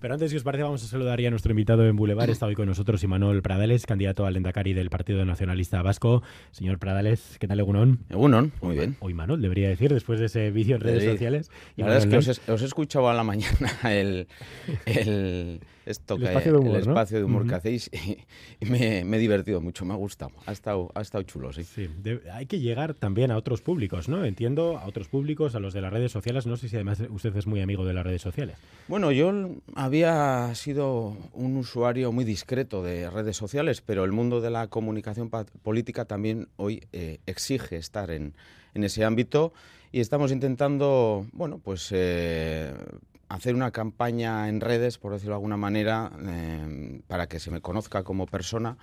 Pero antes, si os parece, vamos a saludar ya a nuestro invitado en Boulevard. Está hoy con nosotros Imanol Pradales, candidato al Endacari del Partido Nacionalista Vasco. Señor Pradales, ¿qué tal, Egunon? Egunon, muy bien. O Imanol, debería decir, después de ese vídeo en redes sociales. La verdad es que os, he escuchado a la mañana el, el esto el espacio de humor, el espacio de humor que hacéis y, me, he divertido mucho, me ha gustado, ha estado, ha estado chulo, sí. sí hay que llegar también a otros públicos, ¿no? Entiendo, a otros públicos, a los de las redes sociales, no sé si además usted es muy amigo de las redes sociales. Bueno, yo había sido un usuario muy discreto de redes sociales, pero el mundo de la comunicación política también hoy eh, exige estar en, en, ese ámbito y estamos intentando, bueno, pues eh, hacer una campaña en redes, por decirlo de alguna manera, eh, para que se me conozca como persona,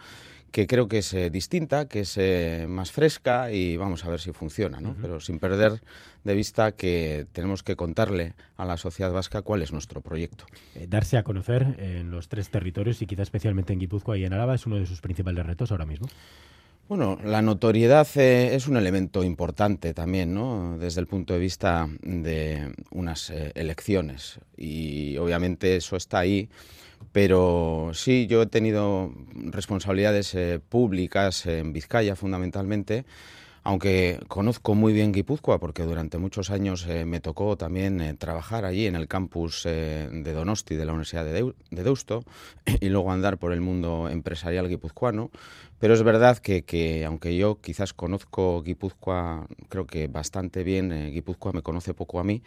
que creo que es eh, distinta, que es eh, más fresca y vamos a ver si funciona, ¿no? Pero sin perder de vista que tenemos que contarle a la sociedad vasca cuál es nuestro proyecto. darse a conocer en los tres territorios y quizá especialmente en Guipúzcoa y en Álava es uno de sus principales retos ahora mismo. Bueno, la notoriedad eh, es un elemento importante también, ¿no? Desde el punto de vista de unas eh, elecciones. Y obviamente eso está ahí. Pero sí, yo he tenido responsabilidades eh, públicas en Vizcaya fundamentalmente aunque conozco muy bien Guipúzcoa porque durante muchos años me tocó también trabajar allí en el campus de Donosti de la Universidad de, Deusto y luego andar por el mundo empresarial guipuzcoano, pero es verdad que, aunque yo quizás conozco Guipúzcoa, creo que bastante bien, eh, Guipúzcoa me conoce poco a mí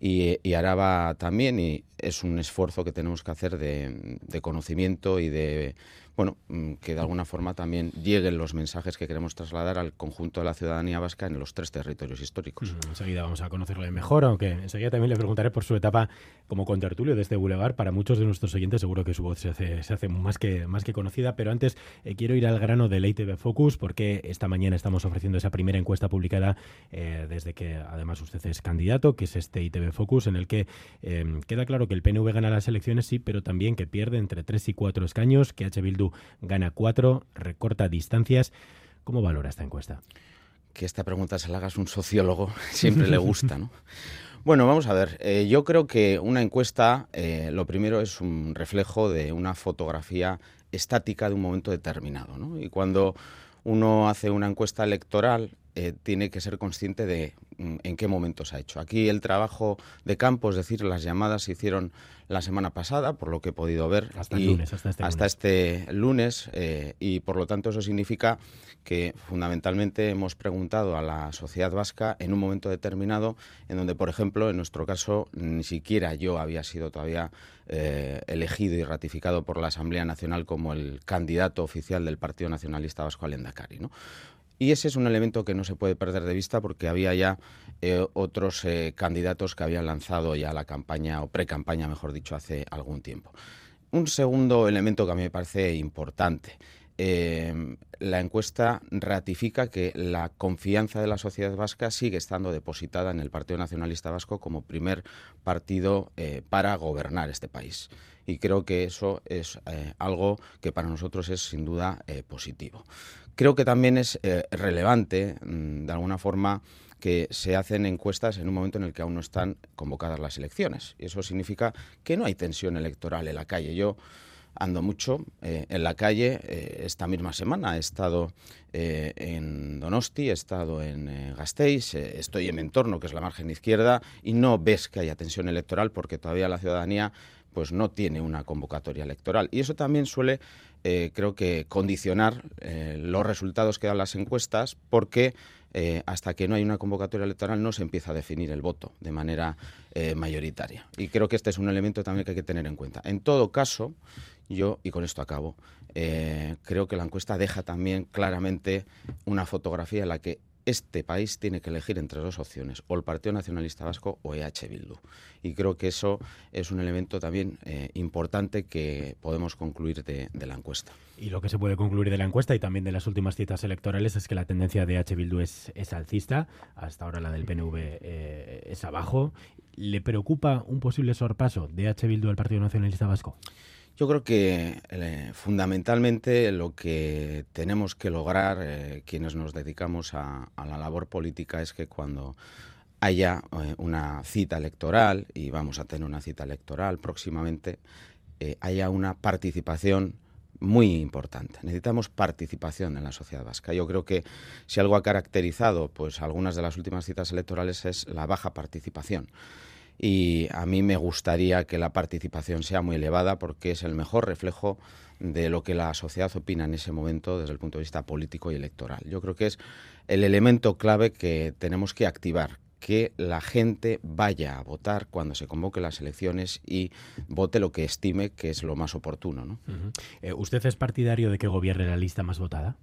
y, y, Araba también, y es un esfuerzo que tenemos que hacer de, de conocimiento y de bueno, mm, que de alguna forma también lleguen los mensajes que queremos trasladar al conjunto de la ciudadanía vasca en los tres territorios históricos. Mm, enseguida vamos a conocerlo mejor, aunque enseguida también le preguntaré por su etapa como contertulio de este Boulevard. Para muchos de nuestros oyentes seguro que su voz se hace, se hace más, que, más que conocida, pero antes eh, quiero ir al grano del ITV Focus porque esta mañana estamos ofreciendo esa primera encuesta publicada eh, desde que además usted es candidato, que es este ITV Focus, en el que eh, queda claro que el PNV gana las elecciones, sí, pero también que pierde entre tres y cuatro escaños, que H. Bildu gana cuatro, recorta distancias. ¿Cómo valora esta encuesta? Que esta pregunta se la hagas un sociólogo siempre le gusta, ¿no? Bueno, vamos a ver. Eh, yo creo que una encuesta, eh, lo primero es un reflejo de una fotografía estática de un momento determinado. ¿no? Y cuando uno hace una encuesta electoral, eh, tiene que ser consciente de en qué momento se ha hecho. Aquí el trabajo de campo, es decir, las llamadas se hicieron la semana pasada, por lo que he podido ver, hasta, el lunes, hasta este hasta este lunes, eh, y por lo tanto eso significa que fundamentalmente hemos preguntado a la sociedad vasca en un momento determinado, en donde, por ejemplo, en nuestro caso, ni siquiera yo había sido todavía eh, elegido y ratificado por la Asamblea Nacional como el candidato oficial del Partido Nacionalista Vasco al Endacari. ¿no? Y ese es un elemento que no se puede perder de vista porque había ya eh, otros eh, candidatos que habían lanzado ya la campaña, o pre-campaña, mejor dicho, hace algún tiempo. Un segundo elemento que a mí me parece importante. Eh, la encuesta ratifica que la confianza de la sociedad vasca sigue estando depositada en el Partido Nacionalista Vasco como primer partido para gobernar este país. Y creo que eso es algo que para nosotros es sin duda positivo. Creo que también es eh, relevante, mm, de alguna forma, que se hacen encuestas en un momento en el que aún no están convocadas las elecciones. Y eso significa que no hay tensión electoral en la calle. Yo ando mucho eh, en la calle. Eh, esta misma semana he estado en Donosti, he estado en Gasteiz, estoy en mi entorno, que es la margen izquierda, y no ves que haya tensión electoral porque todavía la ciudadanía pues no tiene una convocatoria electoral. Y eso también suele eh, creo que condicionar eh, los resultados que dan las encuestas porque eh, hasta que no hay una convocatoria electoral no se empieza a definir el voto de manera mayoritaria. Y creo que este es un elemento también que hay que tener en cuenta. En todo caso, yo, y con esto acabo, creo que la encuesta deja también claramente una fotografía en la que este país tiene que elegir entre dos opciones, o el Partido Nacionalista Vasco o EH Bildu. Y creo que eso es un elemento también eh, importante que podemos concluir de, la encuesta. Y lo que se puede concluir de la encuesta y también de las últimas citas electorales es que la tendencia de EH Bildu es, alcista, hasta ahora la del PNV eh, es abajo. ¿Le preocupa un posible sorpaso de EH Bildu al Partido Nacionalista Vasco? Yo creo que eh, fundamentalmente lo que tenemos que lograr eh, quienes nos dedicamos a, la labor política es que cuando haya eh, una cita electoral, y vamos a tener una cita electoral próximamente, haya una participación muy importante. Necesitamos participación en la sociedad vasca. Yo creo que si algo ha caracterizado pues algunas de las últimas citas electorales es la baja participación. Y a mí me gustaría que la participación sea muy elevada porque es el mejor reflejo de lo que la sociedad opina en ese momento desde el punto de vista político y electoral. Yo creo que es el elemento clave que tenemos que activar, que la gente vaya a votar cuando se convoque las elecciones y vote lo que estime que es lo más oportuno. ¿no? Eh, ¿Usted es partidario de que gobierne la lista más votada?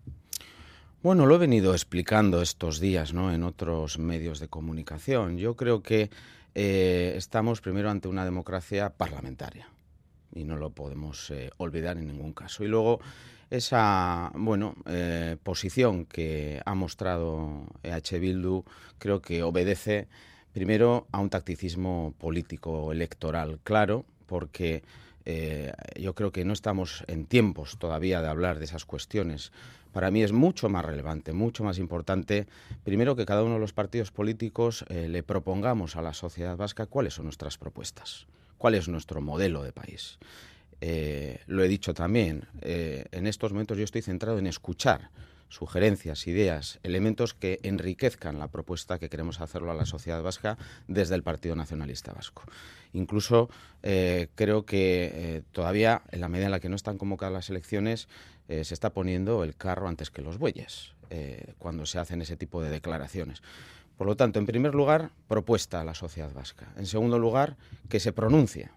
Bueno, lo he venido explicando estos días ¿no? en otros medios de comunicación. Yo creo que eh, estamos primero ante una democracia parlamentaria y no lo podemos eh, olvidar en ningún caso. Y luego esa bueno eh, posición que ha mostrado EH Bildu creo que obedece primero a un tacticismo político electoral claro, porque eh, yo creo que no estamos en tiempos todavía de hablar de esas cuestiones. Para mí es mucho más relevante, mucho más importante, primero que cada uno de los partidos políticos le propongamos a la sociedad vasca cuáles son nuestras propuestas cuál es nuestro modelo de país. Eh, lo he dicho también, eh, en estos momentos yo estoy centrado en escuchar sugerencias, ideas, elementos que enriquezcan la propuesta que queremos hacerlo a la sociedad vasca desde el Partido Nacionalista Vasco. Incluso eh, creo que todavía, en la medida en la que no están convocadas las elecciones, se está poniendo el carro antes que los bueyes cuando se hacen ese tipo de declaraciones. Por lo tanto, en primer lugar, propuesta a la sociedad vasca. En segundo lugar, que se pronuncie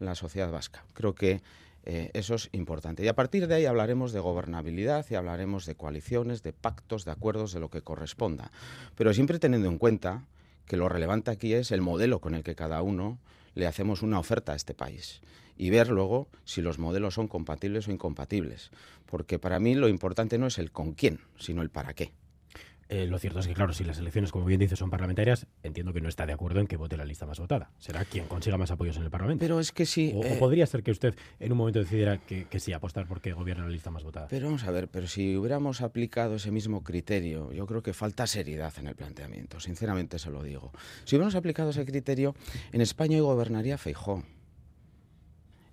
la sociedad vasca. Creo que eh, eso es importante. Y a partir de ahí hablaremos de gobernabilidad y hablaremos de coaliciones, de pactos, de acuerdos, de lo que corresponda. Pero siempre teniendo en cuenta que lo relevante aquí es el modelo con el que cada uno le hacemos una oferta a este país y ver luego si los modelos son compatibles o incompatibles. Porque para mí lo importante no es el con quién, sino el para qué. Eh, lo cierto es que, claro, si las elecciones, como bien dice, son parlamentarias, entiendo que no está de acuerdo en que vote la lista más votada. Será quien consiga más apoyos en el Parlamento. Pero es que sí. O, eh, podría ser que usted en un momento decidiera que, sí, apostar porque gobierna la lista más votada. Pero vamos a ver, pero si hubiéramos aplicado ese mismo criterio, yo creo que falta seriedad en el planteamiento, sinceramente se lo digo. Si hubiéramos aplicado ese criterio, en España hoy gobernaría Feijó.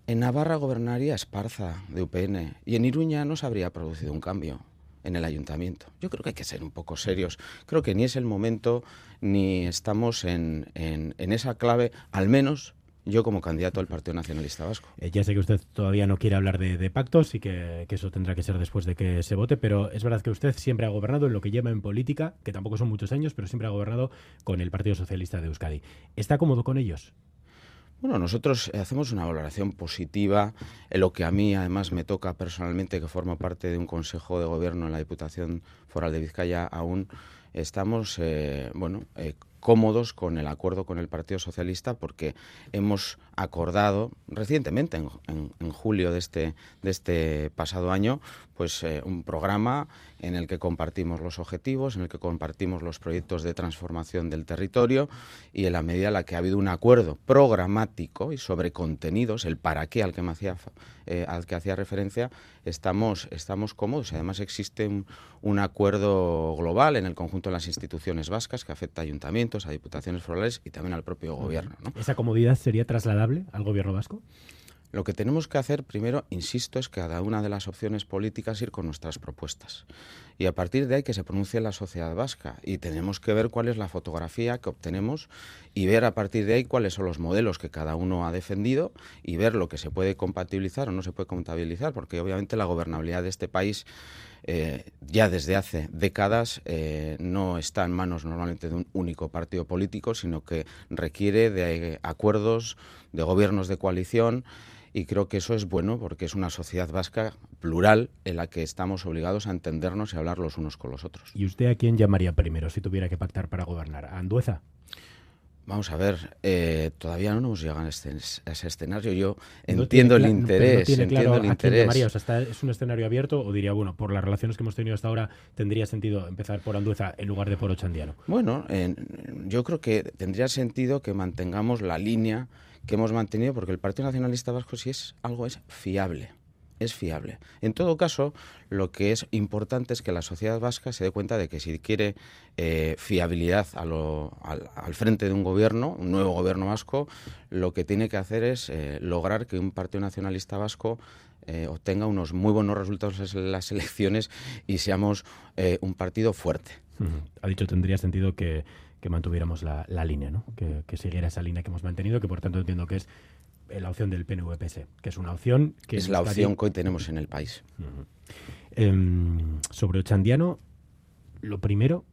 En Navarra gobernaría Esparza, de UPN. Y en Iruña no se habría producido un cambio en el ayuntamiento. Yo creo que hay que ser un poco serios. Creo que ni es el momento ni estamos en, en, esa clave, al menos yo como candidato al Partido Nacionalista Vasco. Eh, ya sé que usted todavía no quiere hablar de, pactos y que, que, eso tendrá que ser después de que se vote, pero es verdad que usted siempre ha gobernado en lo que lleva en política, que tampoco son muchos años, pero siempre ha gobernado con el Partido Socialista de Euskadi. ¿Está cómodo con ellos? Bueno, nosotros eh, hacemos una valoración positiva. En lo que a mí además me toca personalmente, que formo parte de un consejo de gobierno en la Diputación Foral de Vizcaya, aún estamos, eh, bueno, eh, cómodos con el acuerdo con el Partido Socialista porque hemos acordado recientemente, en, julio de este, de este pasado año, pues un programa en el que compartimos los objetivos, en el que compartimos los proyectos de transformación del territorio y en la medida en la que ha habido un acuerdo programático y sobre contenidos, el para qué al que me hacía eh, al que hacía referencia, estamos, estamos cómodos. Además existe un, acuerdo global en el conjunto de las instituciones vascas que afecta a ayuntamientos, a diputaciones forales y también al propio gobierno. ¿Esa comodidad sería trasladable al gobierno vasco? Lo que tenemos que hacer primero, insisto, es cada una de las opciones políticas ir con nuestras propuestas. Y a partir de ahí que se pronuncie la sociedad vasca. Y tenemos que ver cuál es la fotografía que obtenemos y ver a partir de ahí cuáles son los modelos que cada uno ha defendido y ver lo que se puede compatibilizar o no se puede compatibilizar, porque obviamente la gobernabilidad de este país eh, ya desde hace décadas eh, no está en manos normalmente de un único partido político, sino que requiere de acuerdos, de gobiernos de coalición y creo que eso es bueno porque es una sociedad vasca plural en la que estamos obligados a entendernos y hablar los unos con los otros. ¿Y usted a quién llamaría primero si tuviera que pactar para gobernar? ¿A Andueza? Vamos a ver, eh, todavía no hemos llegado a, este, ese escenario. Yo entiendo el interés. No entiendo el interés. O sea, ¿Es un escenario abierto o diría, bueno, por las relaciones que hemos tenido hasta ahora, tendría sentido empezar por Andueza en lugar de por Ochandiano? Bueno, yo creo que tendría sentido que mantengamos la línea que hemos mantenido, porque el Partido Nacionalista Vasco, si es algo, es fiable es fiable. En todo caso, lo que es importante es que la sociedad vasca se dé cuenta de que si quiere eh, fiabilidad al, frente de un gobierno, un nuevo gobierno vasco, lo que tiene que hacer es eh, lograr que un partido nacionalista vasco eh, obtenga unos muy buenos resultados en las elecciones y seamos un partido fuerte. Ha dicho, tendría sentido que, mantuviéramos la, línea, ¿no? que, que siguiera esa línea que hemos mantenido, que por tanto entiendo que es la opción del PNVPS, que es una opción que... Es la opción que hoy tenemos en el país. Em, sobre Ochandiano, lo primero,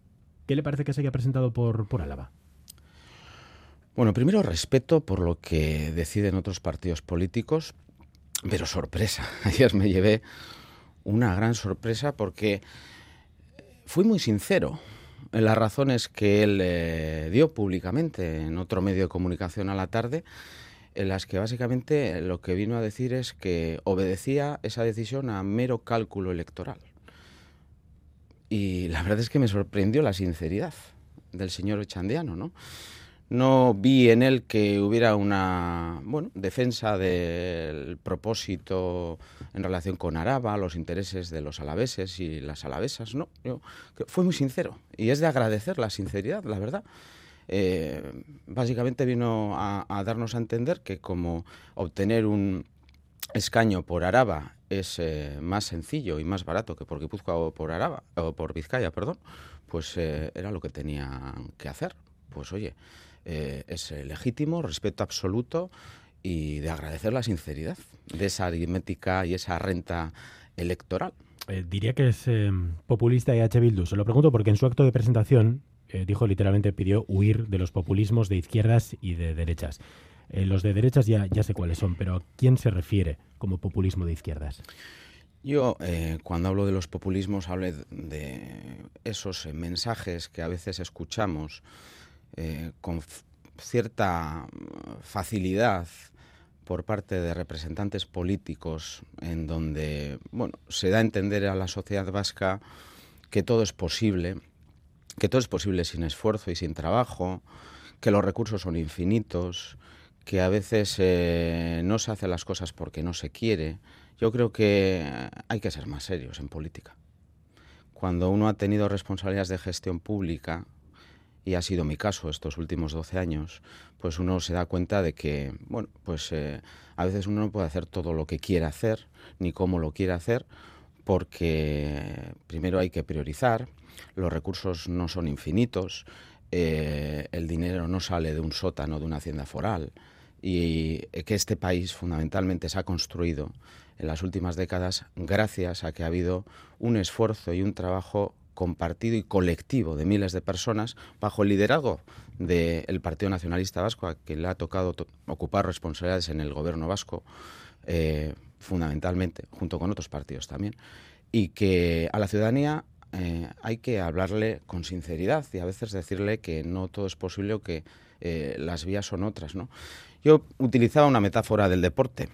¿qué le parece que se haya presentado por, por Álava? Bueno, primero respeto por lo que deciden otros partidos políticos, pero sorpresa. Ayer me llevé una gran sorpresa porque fui muy sincero las razones que él eh, dio públicamente en otro medio de comunicación a la tarde en las que básicamente lo que vino a decir es que obedecía esa decisión a mero cálculo electoral. Y la verdad es que me sorprendió la sinceridad del señor Echandiano, ¿no? No vi en él que hubiera una bueno, defensa del propósito en relación con Araba, los intereses de los alaveses y las alavesas, no. Yo, fue muy sincero y es de agradecer la sinceridad, la verdad. Eh, básicamente vino a, darnos a entender que como obtener un escaño por Araba es eh, más sencillo y más barato que por Guipúzcoa o por Araba o por Vizcaya, perdón, pues eh, era lo que tenía que hacer. Pues oye, es legítimo, respeto absoluto y de agradecer la sinceridad de esa aritmética y esa renta electoral. diría que es populista y H. Bildu. Se lo pregunto porque en su acto de presentación eh, dijo literalmente, pidió huir de los populismos de izquierdas y de derechas. Eh, los de derechas ya, ya sé cuáles son, pero ¿a quién se refiere como populismo de izquierdas? Yo, eh, cuando hablo de los populismos, hablo de esos mensajes que a veces escuchamos con cierta facilidad por parte de representantes políticos, en donde bueno, se da a entender a la sociedad vasca que todo es posible que todo es posible sin esfuerzo y sin trabajo, que los recursos son infinitos, que a veces eh, no se hacen las cosas porque no se quiere. Yo creo que hay que ser más serios en política. Cuando uno ha tenido responsabilidades de gestión pública, y ha sido mi caso estos últimos 12 años, pues uno se da cuenta de que, bueno, pues eh, a veces uno no puede hacer todo lo que quiere hacer, ni cómo lo quiere hacer, porque primero hay que priorizar, los recursos no son infinitos, eh, el dinero no sale de un sótano de una hacienda foral y que este país fundamentalmente se ha construido en las últimas décadas gracias a que ha habido un esfuerzo y un trabajo compartido y colectivo de miles de personas bajo el liderazgo del Partido Nacionalista Vasco, a quien le ha tocado ocupar responsabilidades en el gobierno vasco, eh, fundamentalmente, junto con otros partidos también, y que a la ciudadanía eh, hay que hablarle con sinceridad y a veces decirle que no todo es posible o que eh, las vías son otras. ¿no? Yo utilizaba una metáfora del deporte.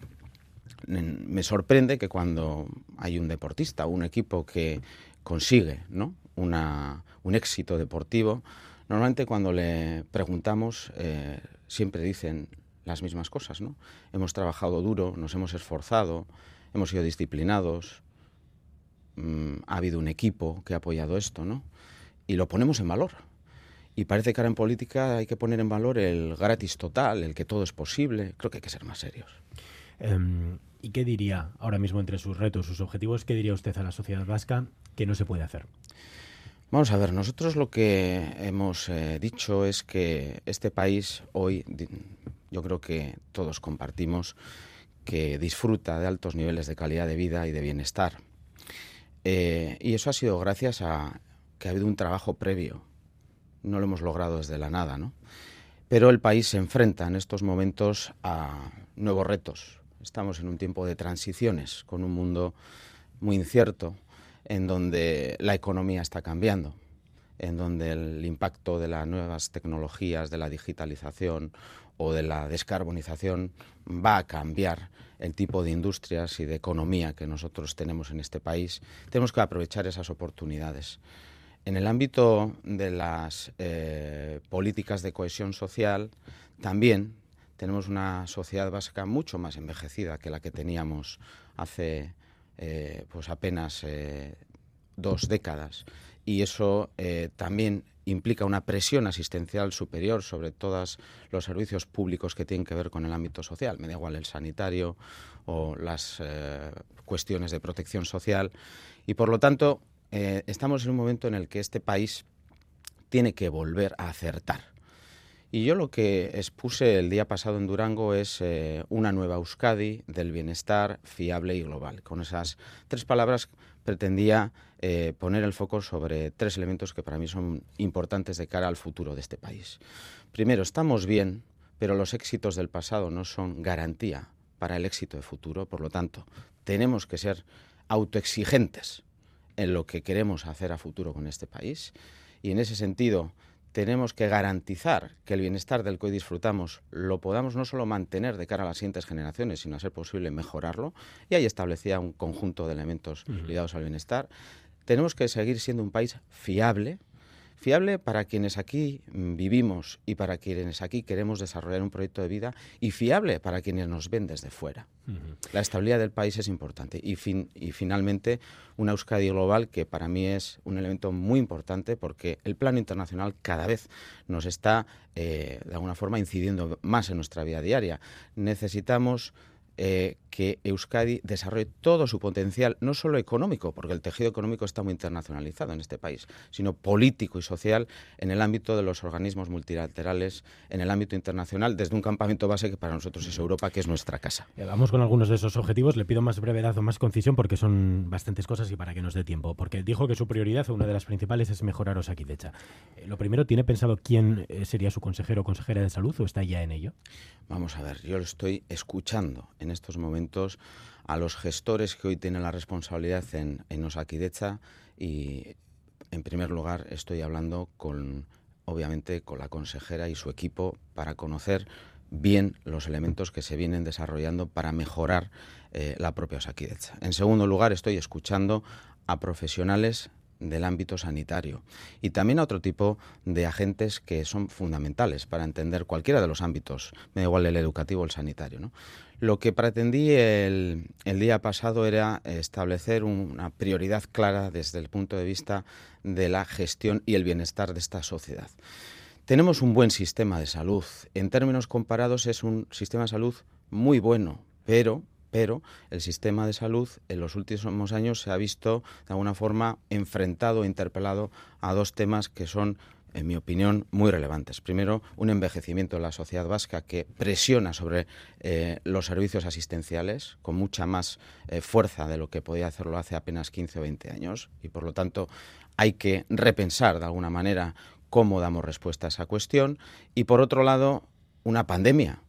Me sorprende que cuando hay un deportista, un equipo que consigue ¿no? Un éxito deportivo, normalmente cuando le preguntamos eh, siempre dicen las mismas cosas. ¿no? Hemos trabajado duro, nos hemos esforzado, hemos sido disciplinados, Mm, ha habido un equipo que ha apoyado esto, ¿no? Y lo ponemos en valor. Y parece que ahora en política hay que poner en valor el gratis total, el que todo es posible. Creo que hay que ser más serios. Em, ¿Y qué diría ahora mismo entre sus retos, sus objetivos, qué diría usted a la sociedad vasca que no se puede hacer? Vamos a ver, nosotros lo que hemos eh, dicho es que este país hoy, yo creo que todos compartimos, que disfruta de altos niveles de calidad de vida y de bienestar. Eh, y eso ha sido gracias a que ha habido un trabajo previo. No lo hemos logrado desde la nada, ¿no? Pero el país se enfrenta en estos momentos a nuevos retos. Estamos en un tiempo de transiciones, con un mundo muy incierto, en donde la economía está cambiando, en donde el impacto de las nuevas tecnologías, de la digitalización o de la descarbonización va a cambiar el tipo de industrias y de economía que nosotros tenemos en este país. Tenemos que aprovechar esas oportunidades. En el ámbito de las eh, políticas de cohesión social, también tenemos una sociedad vasca mucho más envejecida que la que teníamos hace eh, pues apenas eh, dos décadas. Y eso eh, también implica una presión asistencial superior sobre todos los servicios públicos que tienen que ver con el ámbito social. Me da igual el sanitario o las cuestiones de protección social. Y por lo tanto, estamos en un momento en el que este país tiene que volver a acertar y yo lo que expuse el día pasado en Durango es eh, una nueva Euskadi del bienestar fiable y global. Con esas tres palabras pretendía eh, poner el foco sobre tres elementos que para mí son importantes de cara al futuro de este país. Primero, estamos bien, pero los éxitos del pasado no son garantía para el éxito de futuro. Por lo tanto, tenemos que ser autoexigentes en lo que queremos hacer a futuro con este país. Y en ese sentido, tenemos que garantizar que el bienestar del que hoy disfrutamos lo podamos no solo mantener de cara a las siguientes generaciones, sino a ser posible mejorarlo. Y ahí establecía un conjunto de elementos ligados al bienestar. Tenemos que seguir siendo un país fiable, fiable para quienes aquí mm, vivimos y para quienes aquí queremos desarrollar un proyecto de vida y fiable para quienes nos ven desde fuera. La estabilidad del país es importante y, y finalmente una Euskadi global que para mí es un elemento muy importante porque el plano internacional cada vez nos está eh, de alguna forma incidiendo más en nuestra vida diaria. Necesitamos eh, que Euskadi desarrolle todo su potencial, no solo económico, porque el tejido económico está muy internacionalizado en este país, sino político y social en el ámbito de los organismos multilaterales, en el ámbito internacional, desde un campamento base que para nosotros es Europa, que es nuestra casa. Eh, vamos con algunos de esos objetivos. Le pido más brevedad o más concisión porque son bastantes cosas y para que nos dé tiempo. Porque dijo que su prioridad, una de las principales, es mejorar Osakidecha. Eh, lo primero, ¿tiene pensado quién sería su consejero o consejera de salud o está ya en ello? Vamos a ver, yo lo estoy escuchando en estos momentos a los gestores que hoy tienen la responsabilidad en, en Osakidecha y en primer lugar estoy hablando con obviamente con la consejera y su equipo para conocer bien los elementos que se vienen desarrollando para mejorar eh, la propia Osakidecha. En segundo lugar, estoy escuchando a profesionales del ámbito sanitario y también a otro tipo de agentes que son fundamentales para entender cualquiera de los ámbitos, me da igual el educativo o el sanitario. Lo que pretendí el, el, día pasado era establecer una prioridad clara desde el punto de vista de la gestión y el bienestar de esta sociedad. Tenemos un buen sistema de salud. En términos comparados es un sistema de salud muy bueno, pero pero el sistema de salud en los últimos años se ha visto de alguna forma enfrentado, interpelado a dos temas que son en mi opinión, muy relevantes. Primero, un envejecimiento de la sociedad vasca que presiona sobre eh, los servicios asistenciales con mucha más eh, fuerza de lo que podía hacerlo hace apenas 15 o 20 años y, por lo tanto, hay que repensar de alguna manera cómo damos respuesta a esa cuestión. Y, por otro lado, una pandemia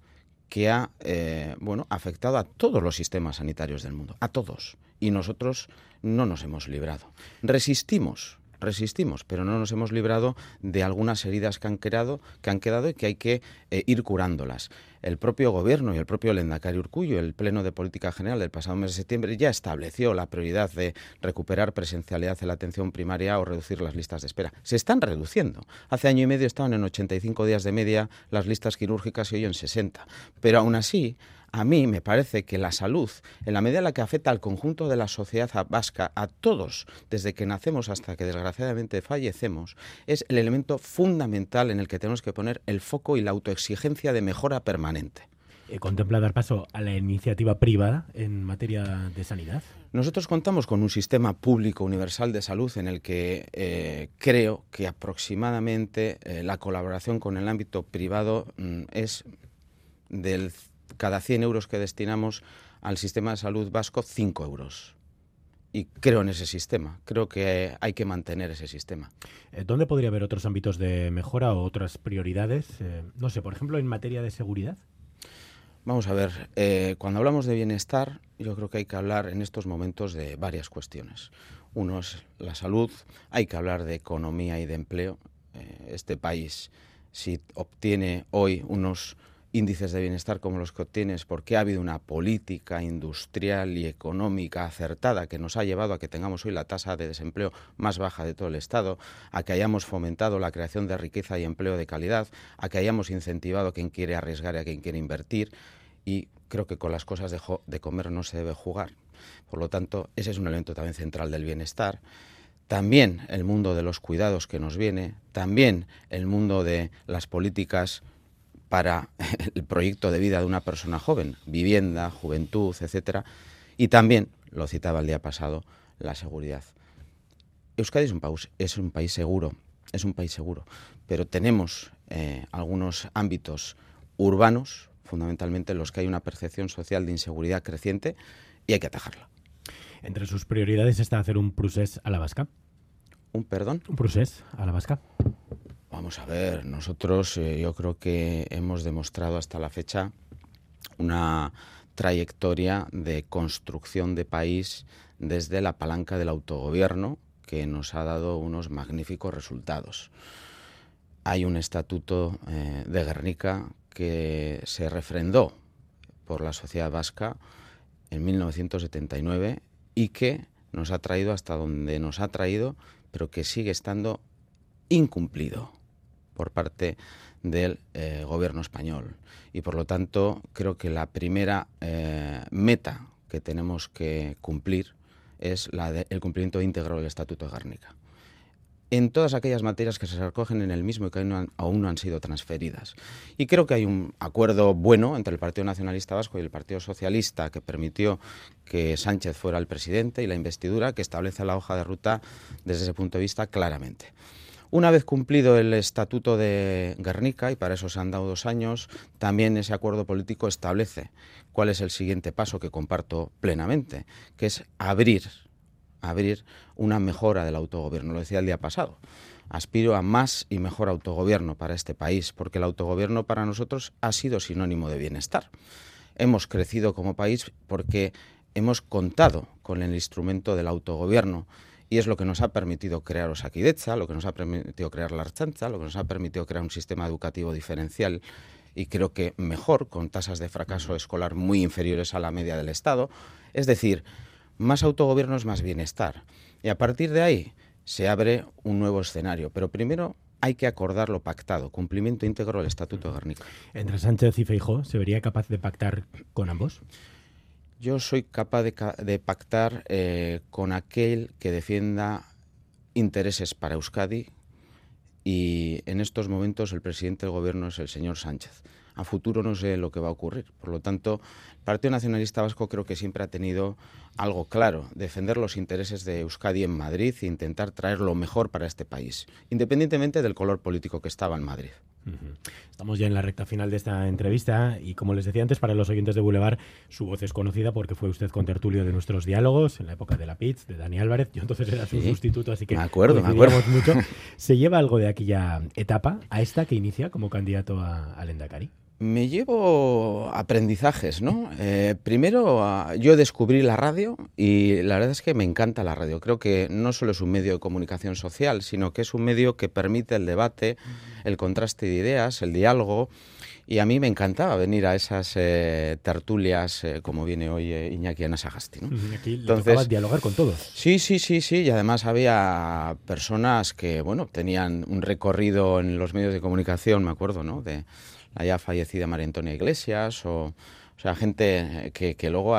que ha eh, bueno, afectado a todos los sistemas sanitarios del mundo, a todos. Y nosotros no nos hemos librado. Resistimos, resistimos, pero no nos hemos librado de algunas heridas que han quedado, que han quedado y que hay que eh, ir curándolas. El propio gobierno y el propio Lendakari Urcullo, el Pleno de Política General del pasado mes de septiembre, ya estableció la prioridad de recuperar presencialidad en la atención primaria o reducir las listas de espera. Se están reduciendo. Hace año y medio estaban en 85 días de media las listas quirúrgicas y hoy en 60. Pero aún así, a mí me parece que la salud, en la medida en la que afecta al conjunto de la sociedad vasca, a todos, desde que nacemos hasta que desgraciadamente fallecemos, es el elemento fundamental en el que tenemos que poner el foco y la autoexigencia de mejora permanente. Eh, ¿Contempla dar paso a la iniciativa privada en materia de sanidad? Nosotros contamos con un sistema público universal de salud en el que eh, creo que aproximadamente eh, la colaboración con el ámbito privado mm, es del cada 100 euros que destinamos al sistema de salud vasco, 5 euros. Y creo en ese sistema, creo que hay que mantener ese sistema. Eh, ¿Dónde podría haber otros ámbitos de mejora o otras prioridades? Eh, no sé, por ejemplo, en materia de seguridad. Vamos a ver, eh, cuando hablamos de bienestar, yo creo que hay que hablar en estos momentos de varias cuestiones. Uno es la salud, hay que hablar de economía y de empleo. este país, si obtiene hoy unos índices de bienestar como los que obtienes porque ha habido una política industrial y económica acertada que nos ha llevado a que tengamos hoy la tasa de desempleo más baja de todo el Estado, a que hayamos fomentado la creación de riqueza y empleo de calidad, a que hayamos incentivado a quien quiere arriesgar y a quien quiere invertir. Y creo que con las cosas de, de comer no se debe jugar. Por lo tanto, ese es un elemento también central del bienestar también el mundo de los cuidados que nos viene, también el mundo de las políticas para el proyecto de vida de una persona joven, vivienda, juventud, etcétera, y también, lo citaba el día pasado, la seguridad. Euskadi es un, país, es un país seguro, es un país seguro, pero tenemos eh, algunos ámbitos urbanos, fundamentalmente en los que hay una percepción social de inseguridad creciente y hay que atajarla. Entre sus prioridades está hacer un procés a la vasca. ¿Un perdón? Un procés a la vasca. Vamos a ver, nosotros eh, yo creo que hemos demostrado hasta la fecha una trayectoria de construcción de país desde la palanca del autogobierno que nos ha dado unos magníficos resultados. Hay un estatuto eh, de Guernica que se refrendó por la sociedad vasca en 1979 y que nos ha traído hasta donde nos ha traído, pero que sigue estando incumplido por parte del eh, gobierno español. Y por lo tanto, creo que la primera eh, meta que tenemos que cumplir es el cumplimiento íntegro del Estatuto de Guernica. En todas aquellas materias que se recogen en el mismo y que aún no han sido transferidas. Y creo que hay un acuerdo bueno entre el Partido Nacionalista Vasco y el Partido Socialista que permitió que Sánchez fuera el presidente y la investidura que establece la hoja de ruta desde ese punto de vista claramente. Una vez cumplido el Estatuto de Guernica, y para eso se han dado dos años, también ese acuerdo político establece cuál es el siguiente paso que comparto plenamente, que es abrir, abrir una mejora del autogobierno. Lo decía el día pasado. Aspiro a más y mejor autogobierno para este país, porque el autogobierno para nosotros ha sido sinónimo de bienestar. Hemos crecido como país porque hemos contado con el instrumento del autogobierno y es lo que nos ha permitido crear Osakidecha, lo que nos ha permitido crear la Archancha, lo que nos ha permitido crear un sistema educativo diferencial y creo que mejor, con tasas de fracaso escolar muy inferiores a la media del Estado. Es decir, más autogobierno es más bienestar. Y a partir de ahí se abre un nuevo escenario. Pero primero hay que acordar lo pactado, cumplimiento íntegro del Estatuto de Guernica. ¿Entre Sánchez y Feijó se vería capaz de pactar con ambos? Yo soy capaz de, pactar eh, con aquel que defienda intereses para Euskadi y en estos momentos el presidente del gobierno es el señor Sánchez. A futuro no sé lo que va a ocurrir. Por lo tanto, Partido Nacionalista Vasco creo que siempre ha tenido algo claro, defender los intereses de Euskadi en Madrid e intentar traer lo mejor para este país, independientemente del color político que estaba en Madrid. Estamos ya en la recta final de esta entrevista y como les decía antes, para los oyentes de Boulevard, su voz es conocida porque fue usted con tertulio de nuestros diálogos en la época de la PITS, de Dani Álvarez. Yo entonces era su sustituto, así que me acuerdo, me acuerdo. mucho. ¿Se lleva algo de aquella etapa a esta que inicia como candidato a, al Endacari? Me llevo aprendizajes, ¿no? Eh, primero, yo descubrí la radio y la verdad es que me encanta la radio. Creo que no solo es un medio de comunicación social, sino que es un medio que permite el debate, el contraste de ideas, el diálogo. Y a mí me encantaba venir a esas eh, tertulias, eh, como viene hoy Iñaki Anasagasti. ¿no? Aquí Entonces, dialogar con todos. Sí, sí, sí, sí. Y además había personas que, bueno, tenían un recorrido en los medios de comunicación, me acuerdo, ¿no? De, ya fallecida María Antonia Iglesias o, o sea, gente que, que luego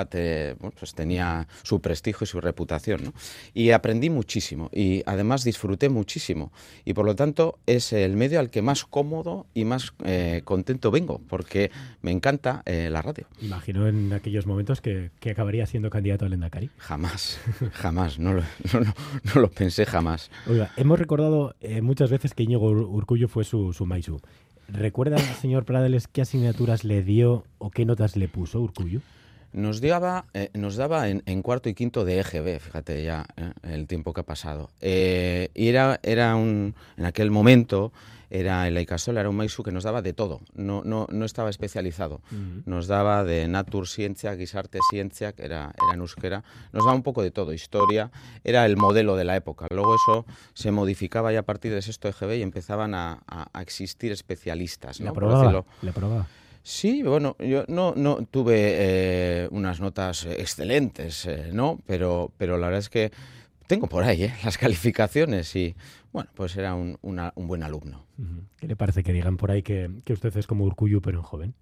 pues tenía su prestigio y su reputación. ¿no? Y aprendí muchísimo y además disfruté muchísimo. Y por lo tanto es el medio al que más cómodo y más eh, contento vengo, porque me encanta eh, la radio. Imagino en aquellos momentos que, que, acabaría siendo candidato al Endacari. Jamás, jamás, no lo, no, no, lo pensé jamás. Oiga, hemos recordado eh, muchas veces que Íñigo Urcullo fue su, su Maisu. ¿Recuerda, señor Pradeles, qué asignaturas le dio o qué notas le puso Urcuyo? Nos daba, eh, nos daba en, cuarto y quinto de EGB, fíjate ya eh, el tiempo que ha pasado. Eh, y era, era un, en aquel momento era el Icasol, era un maisu que nos daba de todo, no, no, no estaba especializado. Nos daba de Natur Ciencia, Guisarte Ciencia, que era, era en euskera, nos daba un poco de todo, historia, era el modelo de la época. Luego eso se modificaba ya a partir de sexto EGB y empezaban a, a, existir especialistas. ¿no? ¿Le aprobaba? ¿Le aprobaba? Sí, bueno, yo no, no tuve eh, unas notas excelentes, eh, ¿no? Pero, pero la verdad es que tengo por ahí ¿eh? las calificaciones y, bueno, pues era un, un buen alumno. ¿Qué le parece que digan por ahí que, que usted es como Urcuyu, pero en joven?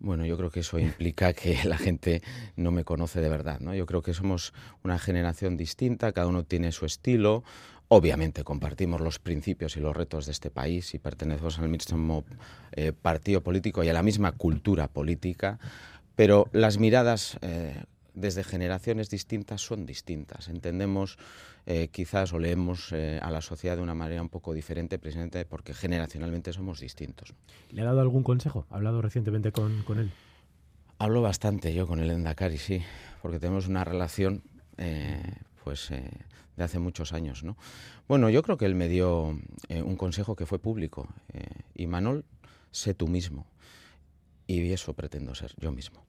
Bueno, yo creo que eso implica que la gente no me conoce de verdad, ¿no? Yo creo que somos una generación distinta, cada uno tiene su estilo. Obviamente compartimos los principios y los retos de este país y pertenecemos al mismo eh, partido político y a la misma cultura política, pero las miradas eh, desde generaciones distintas son distintas. Entendemos eh, quizás o leemos eh, a la sociedad de una manera un poco diferente, precisamente porque generacionalmente somos distintos. ¿Le ha dado algún consejo? ¿Ha hablado recientemente con, él? Hablo bastante yo con el Endacari, sí, porque tenemos una relación eh, pues de hace muchos años. ¿no? Bueno, yo creo que él me dio un consejo que fue público. y Manol, sé tú mismo. Y eso pretendo ser yo mismo.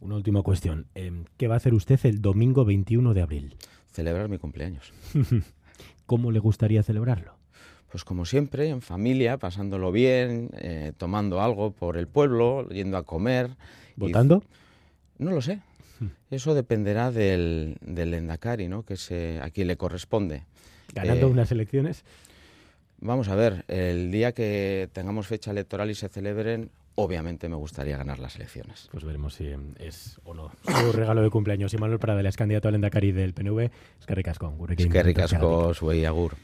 Una última cuestión. Em, ¿Qué va a hacer usted el domingo 21 de abril? Celebrar mi cumpleaños. ¿Cómo le gustaría celebrarlo? Pues como siempre, en familia, pasándolo bien, eh, tomando algo por el pueblo, yendo a comer. ¿Votando? No lo sé. Eso dependerá del, del Endacari, ¿no? que es a quien le corresponde. ¿Ganando eh, unas elecciones? Vamos a ver, el día que tengamos fecha electoral y se celebren, obviamente me gustaría ganar las elecciones. Pues veremos si es o no su regalo de cumpleaños. Y Manuel Pradela es candidato al Endacari del PNV. Es que ricasco. Es que ricasco, agur.